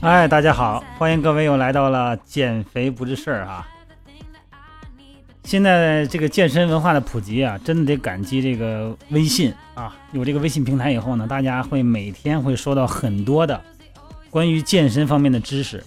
哎，大家好，欢迎各位又来到了减肥不是事儿啊！现在这个健身文化的普及啊，真的得感激这个微信啊。有这个微信平台以后呢，大家会每天会收到很多的关于健身方面的知识。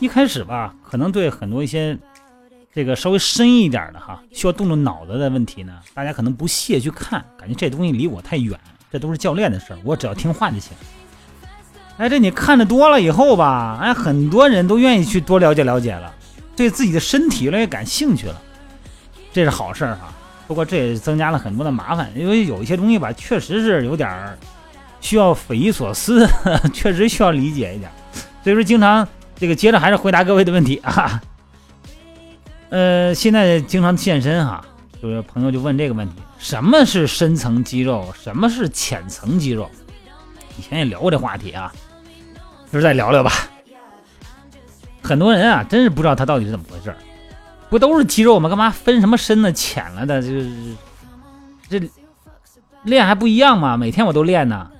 一开始吧，可能对很多一些这个稍微深一点的哈，需要动动脑子的问题呢，大家可能不屑去看，感觉这东西离我太远，这都是教练的事儿，我只要听话就行。哎，这你看的多了以后吧，哎，很多人都愿意去多了解了解了，对自己的身体越来越感兴趣了，这是好事儿哈。不过这也增加了很多的麻烦，因为有一些东西吧，确实是有点儿需要匪夷所思，确实需要理解一点。所以说，经常这个接着还是回答各位的问题啊。呃，现在经常健身哈，就是朋友就问这个问题：什么是深层肌肉？什么是浅层肌肉？以前也聊过这话题啊。就是再聊聊吧。很多人啊，真是不知道他到底是怎么回事儿不都是肌肉吗？干嘛分什么深的、浅了的？就是这练还不一样吗？每天我都练呢。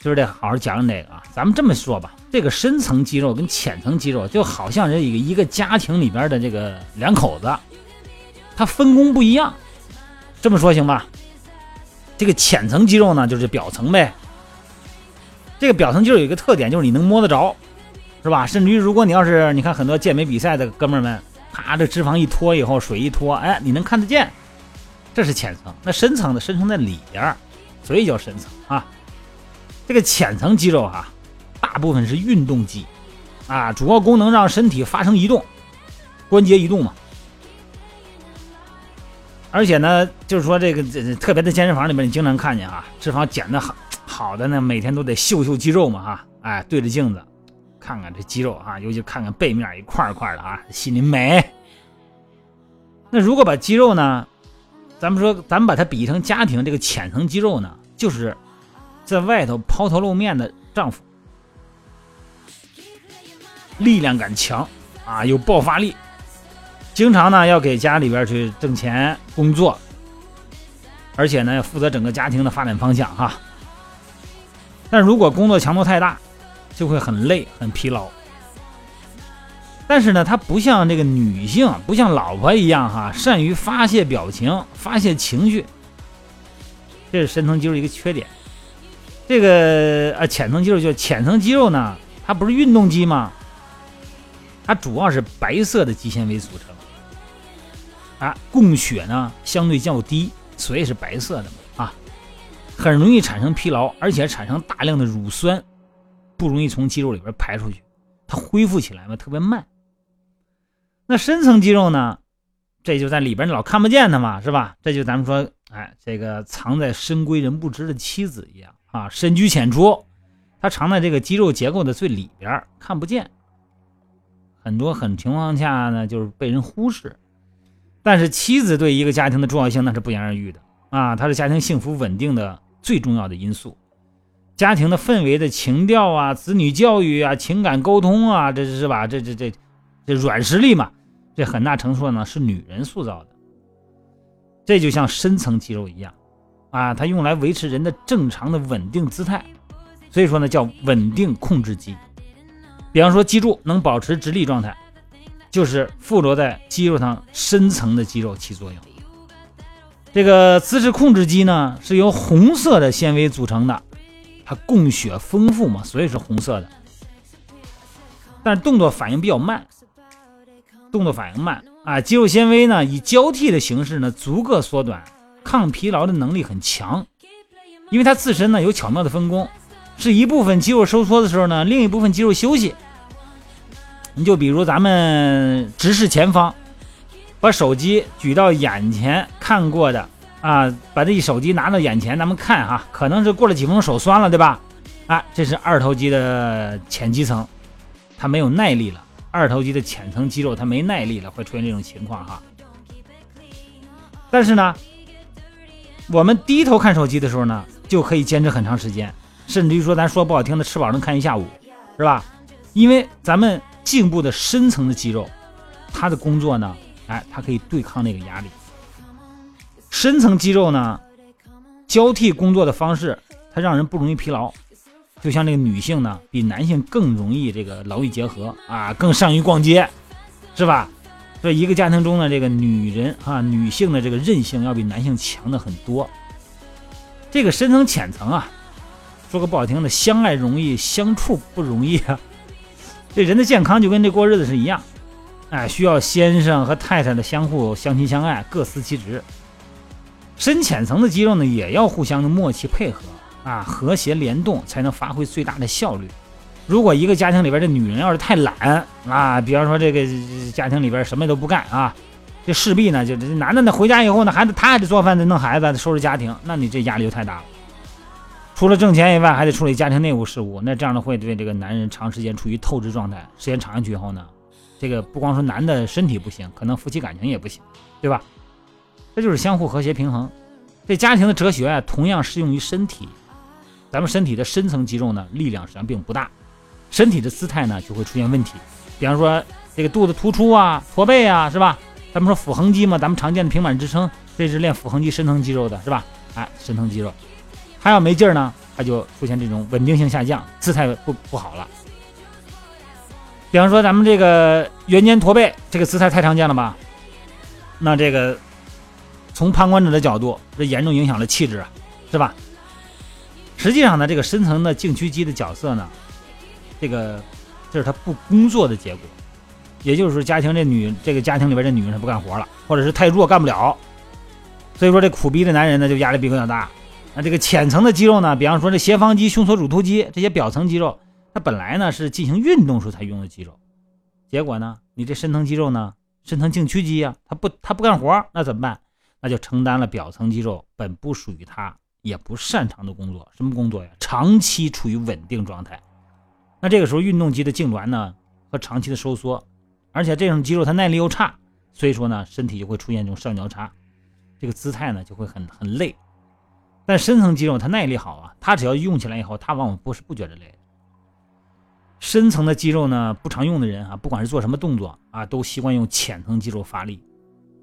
就是得好好讲讲这个啊。咱们这么说吧，这个深层肌肉跟浅层肌肉就好像是一个一个家庭里边的这个两口子，他分工不一样。这么说行吧？这个浅层肌肉呢，就是表层呗。这个表层肌肉有一个特点，就是你能摸得着，是吧？甚至于，如果你要是你看很多健美比赛的哥们儿们，啪，这脂肪一脱以后，水一脱，哎，你能看得见，这是浅层。那深层的深层在里边儿，所以叫深层啊。这个浅层肌肉哈，大部分是运动肌啊，主要功能让身体发生移动，关节移动嘛。而且呢，就是说这个这特别的健身房里面，你经常看见啊，脂肪减的很。好的呢，每天都得秀秀肌肉嘛，哈，哎，对着镜子看看这肌肉啊，尤其看看背面一块一块的啊，心里美。那如果把肌肉呢，咱们说，咱们把它比喻成家庭这个浅层肌肉呢，就是在外头抛头露面的丈夫，力量感强啊，有爆发力，经常呢要给家里边去挣钱工作，而且呢要负责整个家庭的发展方向哈。但如果工作强度太大，就会很累、很疲劳。但是呢，它不像这个女性，不像老婆一样哈，善于发泄表情、发泄情绪。这是深层肌肉一个缺点。这个啊，浅层肌肉就浅层肌肉呢，它不是运动肌吗？它主要是白色的肌纤维组成，啊，供血呢相对较低，所以是白色的嘛。很容易产生疲劳，而且产生大量的乳酸，不容易从肌肉里边排出去，它恢复起来嘛特别慢。那深层肌肉呢，这就在里边老看不见它嘛，是吧？这就咱们说，哎，这个藏在深闺人不知的妻子一样啊，深居浅出，它藏在这个肌肉结构的最里边，看不见。很多很情况下呢，就是被人忽视。但是妻子对一个家庭的重要性那是不言而喻的啊，她是家庭幸福稳定的。最重要的因素，家庭的氛围的情调啊，子女教育啊，情感沟通啊，这是吧？这这这这软实力嘛，这很大程度呢是女人塑造的。这就像深层肌肉一样，啊，它用来维持人的正常的稳定姿态，所以说呢叫稳定控制肌。比方说脊柱能保持直立状态，就是附着在肌肉上深层的肌肉起作用。这个姿势控制肌呢，是由红色的纤维组成的，它供血丰富嘛，所以是红色的。但动作反应比较慢，动作反应慢啊。肌肉纤维呢，以交替的形式呢，逐个缩短，抗疲劳的能力很强，因为它自身呢有巧妙的分工，是一部分肌肉收缩的时候呢，另一部分肌肉休息。你就比如咱们直视前方。把手机举到眼前看过的啊，把这一手机拿到眼前，咱们看哈，可能是过了几分钟手酸了，对吧？啊，这是二头肌的浅肌层，它没有耐力了。二头肌的浅层肌肉它没耐力了，会出现这种情况哈。但是呢，我们低头看手机的时候呢，就可以坚持很长时间，甚至于说咱说不好听的，吃饱能看一下午，是吧？因为咱们颈部的深层的肌肉，它的工作呢。哎，它可以对抗那个压力。深层肌肉呢，交替工作的方式，它让人不容易疲劳。就像这个女性呢，比男性更容易这个劳逸结合啊，更善于逛街，是吧？所以一个家庭中的，这个女人啊，女性的这个韧性要比男性强的很多。这个深层浅层啊，说个不好听的，相爱容易相处不容易啊。这人的健康就跟这过日子是一样，哎，需要先生和太太的相互相亲相爱，各司其职。深浅层的肌肉呢，也要互相的默契配合啊，和谐联动，才能发挥最大的效率。如果一个家庭里边这女人要是太懒啊，比方说这个家庭里边什么都不干啊，这势必呢就这男的呢回家以后呢还得他还得做饭得弄孩子收拾家庭，那你这压力就太大了。除了挣钱以外，还得处理家庭内务事务，那这样的会对这个男人长时间处于透支状态，时间长下去以后呢，这个不光说男的身体不行，可能夫妻感情也不行，对吧？这就是相互和谐平衡。这家庭的哲学啊，同样适用于身体。咱们身体的深层肌肉呢，力量实际上并不大。身体的姿态呢就会出现问题，比方说这个肚子突出啊、驼背啊，是吧？咱们说腹横肌嘛，咱们常见的平板支撑，这是练腹横肌深层肌肉的，是吧？哎，深层肌肉，还要没劲儿呢，它就出现这种稳定性下降，姿态不不好了。比方说咱们这个圆肩驼背，这个姿态太常见了吧？那这个从旁观者的角度，这严重影响了气质啊，是吧？实际上呢，这个深层的颈屈肌的角色呢。这个这是他不工作的结果，也就是说，家庭这女这个家庭里边这女人她不干活了，或者是太弱干不了，所以说这苦逼的男人呢就压力比较大。那这个浅层的肌肉呢，比方说这斜方肌、胸锁乳突肌这些表层肌肉，它本来呢是进行运动时候才用的肌肉，结果呢，你这深层肌肉呢，深层颈屈肌呀，它不它不干活，那怎么办？那就承担了表层肌肉本不属于它也不擅长的工作，什么工作呀？长期处于稳定状态。那这个时候，运动肌的痉挛呢和长期的收缩，而且这种肌肉它耐力又差，所以说呢，身体就会出现这种上交叉，这个姿态呢就会很很累。但深层肌肉它耐力好啊，它只要用起来以后，它往往不是不觉得累。深层的肌肉呢不常用的人啊，不管是做什么动作啊，都习惯用浅层肌肉发力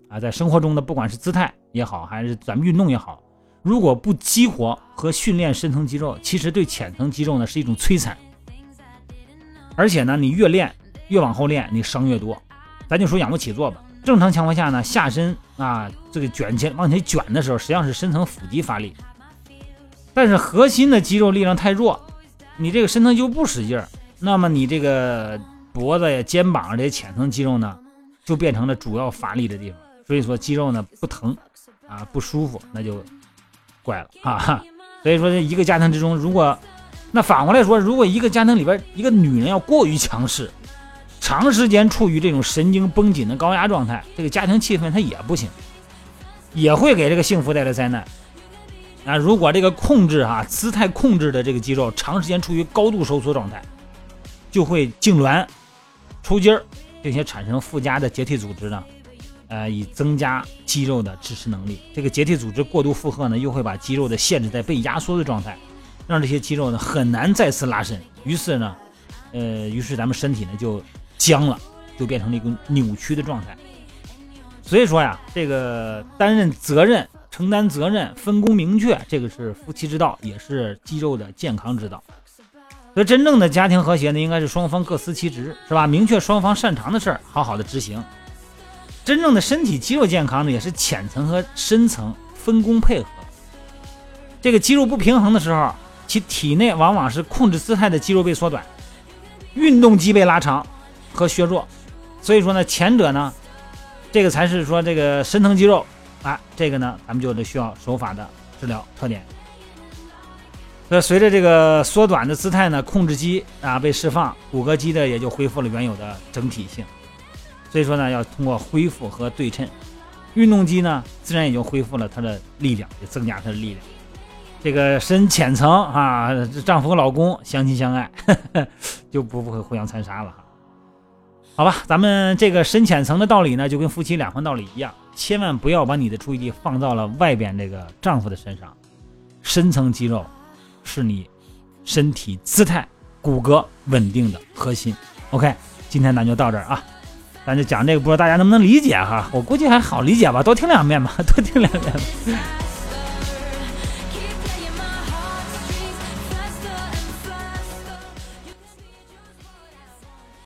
啊，在生活中呢，不管是姿态也好，还是咱们运动也好，如果不激活和训练深层肌肉，其实对浅层肌肉呢是一种摧残。而且呢，你越练越往后练，你伤越多。咱就说仰卧起坐吧，正常情况下呢，下身啊这个卷起往前卷的时候，实际上是深层腹肌发力。但是核心的肌肉力量太弱，你这个深层就不使劲儿，那么你这个脖子呀、肩膀这些浅层肌肉呢，就变成了主要乏力的地方。所以说肌肉呢不疼啊不舒服，那就怪了啊。所以说这一个家庭之中，如果那反过来说，如果一个家庭里边一个女人要过于强势，长时间处于这种神经绷紧的高压状态，这个家庭气氛它也不行，也会给这个幸福带来灾难。啊，如果这个控制哈姿态控制的这个肌肉长时间处于高度收缩状态，就会痉挛、抽筋儿，并且产生附加的结缔组织呢，呃，以增加肌肉的支持能力。这个结缔组织过度负荷呢，又会把肌肉的限制在被压缩的状态。让这些肌肉呢很难再次拉伸，于是呢，呃，于是咱们身体呢就僵了，就变成了一个扭曲的状态。所以说呀，这个担任责任、承担责任、分工明确，这个是夫妻之道，也是肌肉的健康之道。所以真正的家庭和谐呢，应该是双方各司其职，是吧？明确双方擅长的事儿，好好的执行。真正的身体肌肉健康呢，也是浅层和深层分工配合。这个肌肉不平衡的时候。其体内往往是控制姿态的肌肉被缩短，运动肌被拉长和削弱，所以说呢，前者呢，这个才是说这个深层肌肉啊，这个呢，咱们就得需要手法的治疗特点。那随着这个缩短的姿态呢，控制肌啊被释放，骨骼肌的也就恢复了原有的整体性。所以说呢，要通过恢复和对称，运动肌呢，自然也就恢复了它的力量，也增加它的力量。这个深浅层啊，丈夫和老公相亲相爱，就不不会互相残杀了哈。好吧，咱们这个深浅层的道理呢，就跟夫妻两方道理一样，千万不要把你的注意力放到了外边这个丈夫的身上。深层肌肉是你身体姿态、骨骼稳定的核心。OK，今天咱就到这儿啊，咱就讲这个，不知道大家能不能理解哈？我估计还好理解吧，多听两遍吧，多听两遍。